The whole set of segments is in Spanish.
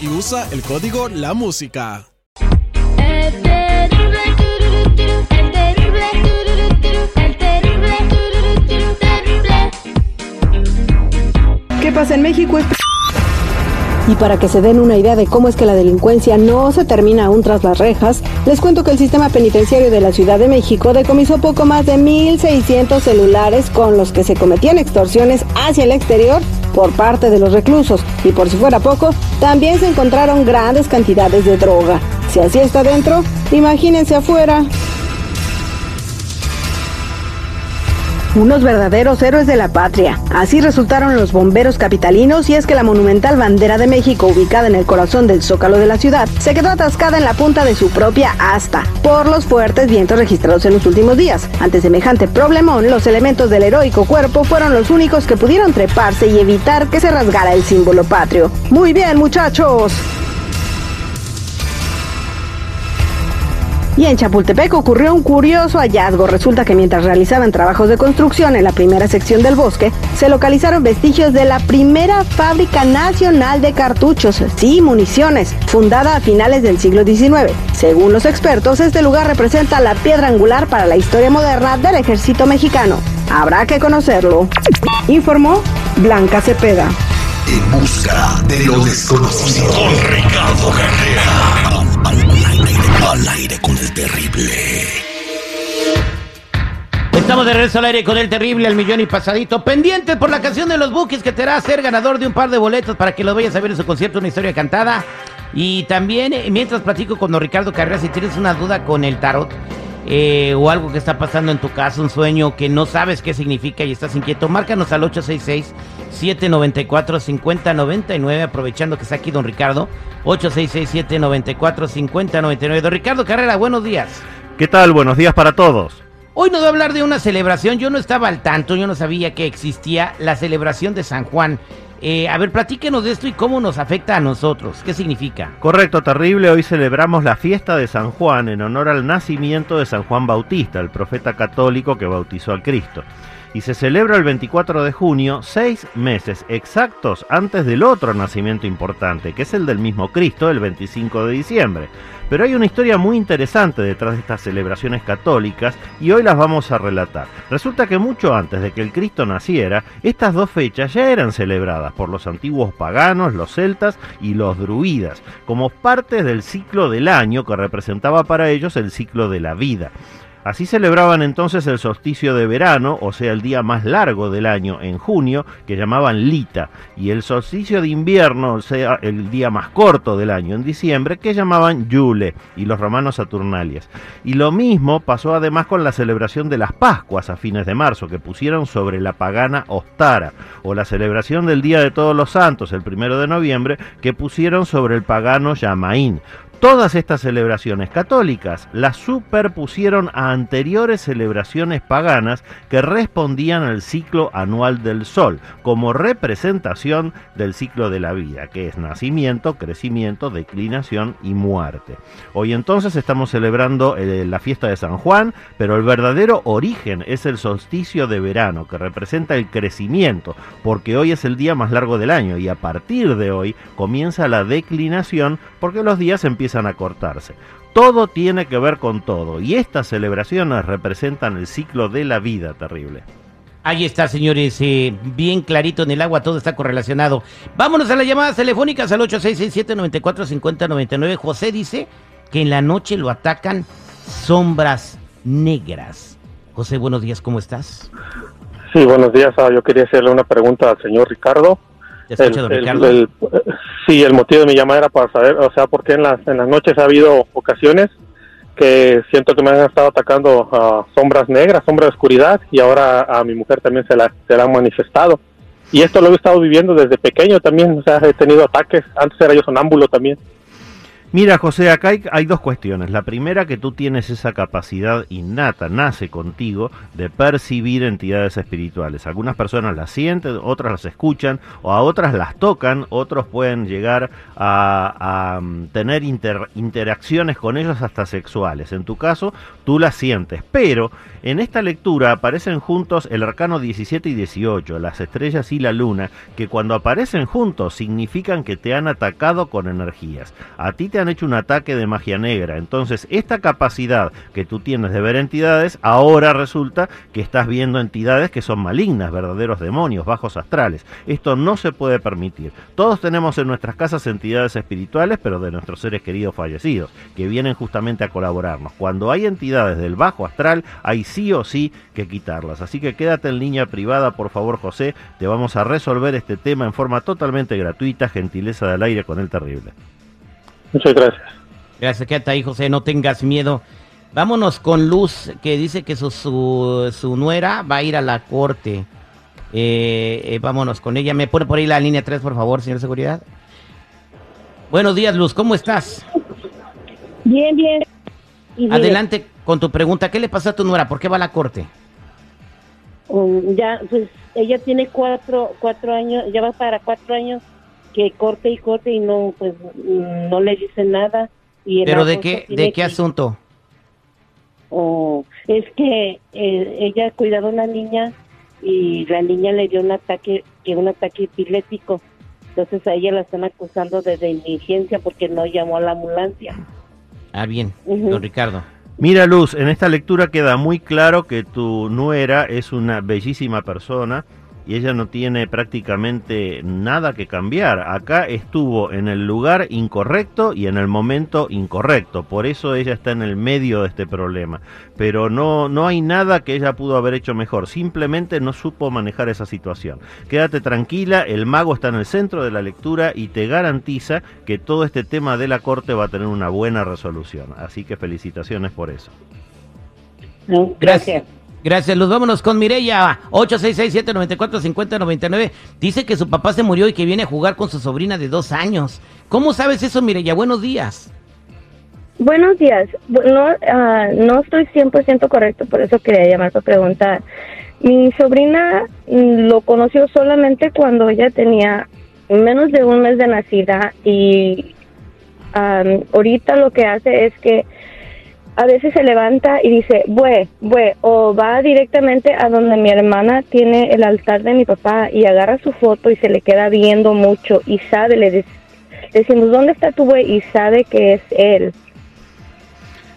Y usa el código La Música. ¿Qué pasa en México? Y para que se den una idea de cómo es que la delincuencia no se termina aún tras las rejas, les cuento que el sistema penitenciario de la Ciudad de México decomisó poco más de 1.600 celulares con los que se cometían extorsiones hacia el exterior por parte de los reclusos. Y por si fuera poco, también se encontraron grandes cantidades de droga. Si así está dentro, imagínense afuera. Unos verdaderos héroes de la patria. Así resultaron los bomberos capitalinos y es que la monumental bandera de México ubicada en el corazón del zócalo de la ciudad se quedó atascada en la punta de su propia asta por los fuertes vientos registrados en los últimos días. Ante semejante problemón, los elementos del heroico cuerpo fueron los únicos que pudieron treparse y evitar que se rasgara el símbolo patrio. Muy bien, muchachos. Y en Chapultepec ocurrió un curioso hallazgo. Resulta que mientras realizaban trabajos de construcción en la primera sección del bosque, se localizaron vestigios de la primera fábrica nacional de cartuchos, sí, municiones, fundada a finales del siglo XIX. Según los expertos, este lugar representa la piedra angular para la historia moderna del ejército mexicano. Habrá que conocerlo. Informó Blanca Cepeda. En busca de lo desconocido. Con Ricardo Carrera. Al aire con el terrible. Estamos de regreso al aire con el terrible al millón y pasadito. Pendiente por la canción de los Bookies que te hará ser ganador de un par de boletos para que lo vayas a ver en su concierto, una historia cantada. Y también, eh, mientras platico con don Ricardo Carrera, si tienes una duda con el tarot eh, o algo que está pasando en tu casa, un sueño que no sabes qué significa y estás inquieto, márcanos al 866-794-5099, aprovechando que está aquí don Ricardo. 866-794-5099. Don Ricardo Carrera, buenos días. ¿Qué tal? Buenos días para todos. Hoy nos va a hablar de una celebración. Yo no estaba al tanto, yo no sabía que existía la celebración de San Juan. Eh, a ver, platíquenos de esto y cómo nos afecta a nosotros. ¿Qué significa? Correcto, terrible. Hoy celebramos la fiesta de San Juan en honor al nacimiento de San Juan Bautista, el profeta católico que bautizó al Cristo. Y se celebra el 24 de junio, seis meses exactos antes del otro nacimiento importante, que es el del mismo Cristo, el 25 de diciembre. Pero hay una historia muy interesante detrás de estas celebraciones católicas y hoy las vamos a relatar. Resulta que mucho antes de que el Cristo naciera, estas dos fechas ya eran celebradas por los antiguos paganos, los celtas y los druidas, como partes del ciclo del año que representaba para ellos el ciclo de la vida. Así celebraban entonces el solsticio de verano, o sea, el día más largo del año en junio, que llamaban Lita, y el solsticio de invierno, o sea, el día más corto del año en diciembre, que llamaban Yule, y los romanos Saturnalias. Y lo mismo pasó además con la celebración de las Pascuas a fines de marzo, que pusieron sobre la pagana Ostara, o la celebración del Día de Todos los Santos, el primero de noviembre, que pusieron sobre el pagano Yamaín. Todas estas celebraciones católicas las superpusieron a anteriores celebraciones paganas que respondían al ciclo anual del sol, como representación del ciclo de la vida, que es nacimiento, crecimiento, declinación y muerte. Hoy entonces estamos celebrando eh, la fiesta de San Juan, pero el verdadero origen es el solsticio de verano, que representa el crecimiento, porque hoy es el día más largo del año y a partir de hoy comienza la declinación porque los días empiezan a cortarse. Todo tiene que ver con todo y estas celebraciones representan el ciclo de la vida terrible. Ahí está, señores, eh, bien clarito en el agua, todo está correlacionado. Vámonos a las llamadas telefónicas al 8667-945099. José dice que en la noche lo atacan sombras negras. José, buenos días, ¿cómo estás? Sí, buenos días. Ah, yo quería hacerle una pregunta al señor Ricardo. ¿Te escucha, don El- el- Ricardo? el- sí, el motivo de mi llamada era para saber, o sea, porque en las, en las noches ha habido ocasiones que siento que me han estado atacando ah, sombras negras, sombras de oscuridad, y ahora a mi mujer también se la, se la han manifestado. Y esto lo he estado viviendo desde pequeño también, o sea, he tenido ataques. Antes era yo sonámbulo también. Mira, José, acá hay, dos cuestiones. La primera, que tú tienes esa capacidad innata, nace contigo, de percibir entidades espirituales. Algunas personas las sienten, otras las escuchan, o a otras las tocan, otros pueden llegar a, mm, tener inter- interacciones con ellos hasta sexuales. En tu caso, tú las sientes. Pero en esta lectura aparecen juntos el arcano 17 y 18, las estrellas y la luna, que cuando aparecen juntos significan que te han atacado con energías. A ti te han hecho un ataque de magia negra. Entonces, esta capacidad que tú tienes de ver entidades, ahora resulta que estás viendo entidades que son malignas, verdaderos demonios, bajos astrales. Esto no se puede permitir. Todos tenemos en nuestras casas entidades espirituales, pero de nuestros seres queridos fallecidos, que vienen justamente a colaborarnos. Cuando hay entidades del bajo astral, hay sí o sí que quitarlas. Así que quédate en línea privada, por favor, José. Te vamos a resolver este tema en forma totalmente gratuita, gentileza del aire con el terrible. Muchas gracias. Gracias, quédate ahí, José, no tengas miedo. Vámonos con Luz, que dice que su, su, su nuera va a ir a la corte. Eh, eh, vámonos con ella. ¿Me pone por ahí la línea 3, por favor, señor Seguridad? Buenos días, Luz, ¿cómo estás? Bien, bien. Adelante con tu pregunta. ¿Qué le pasó a tu nuera? ¿Por qué va a la corte? um, ya, pues ella tiene cuatro, cuatro años, ya va para cuatro años que corte y corte y no, pues no le dice nada. Y ¿Pero de qué, de qué que- asunto? Oh, es que eh, ella cuidaba a una niña y la niña le dio un ataque, que un ataque epiléptico. Entonces a ella la están acusando de negligencia porque no llamó a la ambulancia. Ah, bien, don Ricardo. Mira, Luz, en esta lectura queda muy claro que tu nuera es una bellísima persona y ella no tiene prácticamente nada que cambiar. Acá estuvo en el lugar incorrecto y en el momento incorrecto. Por eso ella está en el medio de este problema. Pero no, no hay nada que ella pudo haber hecho mejor. Simplemente no supo manejar esa situación. Quédate tranquila, el mago está en el centro de la lectura y te garantiza que todo este tema de la corte va a tener una buena resolución. Así que felicitaciones por eso. Gracias, Luz. Vámonos con Mireya. 8667-945099. Dice que su papá se murió y que viene a jugar con su sobrina de dos años. ¿Cómo sabes eso, Mireya? Buenos días. Buenos días. No, ah, no estoy 100% correcto, por eso quería llamar para preguntar. Mi sobrina mm, lo conoció solamente cuando ella tenía menos de un mes de nacida y ahorita lo que hace es que a veces se levanta y dice, bue, bue, o va directamente a donde mi hermana tiene el altar de mi papá y agarra su foto y se le queda viendo mucho y sabe, le dec- decimos, ¿dónde está tu bue? Y sabe que es él.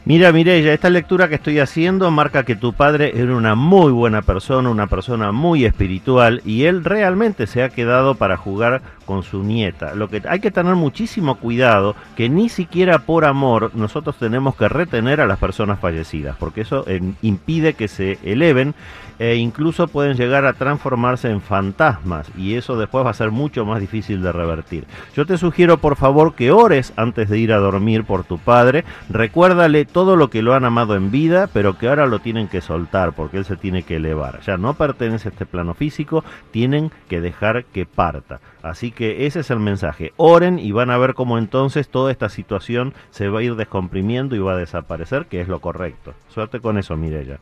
Mira, Mireya, esta lectura que estoy haciendo marca que tu padre era una muy buena persona, una persona muy espiritual y él realmente se ha quedado para jugar con su nieta. Lo que hay que tener muchísimo cuidado que ni siquiera por amor nosotros tenemos que retener a las personas fallecidas, porque eso eh, impide que se eleven e incluso pueden llegar a transformarse en fantasmas y eso después va a ser mucho más difícil de revertir. Yo te sugiero por favor que ores antes de ir a dormir por tu padre, recuérdale todo lo que lo han amado en vida, pero que ahora lo tienen que soltar porque él se tiene que elevar. Ya no pertenece a este plano físico, tienen que dejar que parta. Así que ese es el mensaje. Oren y van a ver cómo entonces toda esta situación se va a ir descomprimiendo y va a desaparecer, que es lo correcto. Suerte con eso, Mireya.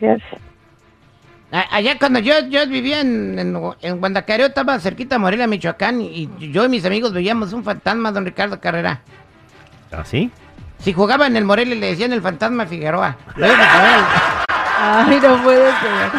Gracias. A- Allá cuando yo, yo vivía en, en, en Guandacareo, estaba cerquita de Morelia, Michoacán, y yo y mis amigos veíamos un fantasma, don Ricardo Carrera. ¿Así? Si jugaba en el Morelia le decían el fantasma Figueroa. Ay, no puede ser.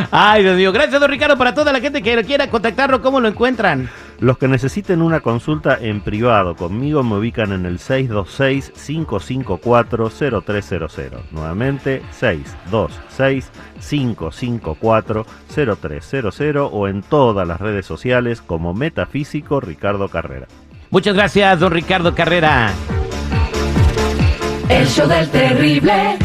Ay, Dios mío. Gracias, don Ricardo, para toda la gente que quiera contactarlo, ¿cómo lo encuentran? Los que necesiten una consulta en privado conmigo me ubican en el 626-554-0300. Nuevamente, 626-554-0300 o en todas las redes sociales como Metafísico Ricardo Carrera. Muchas gracias, don Ricardo Carrera. El show del terrible.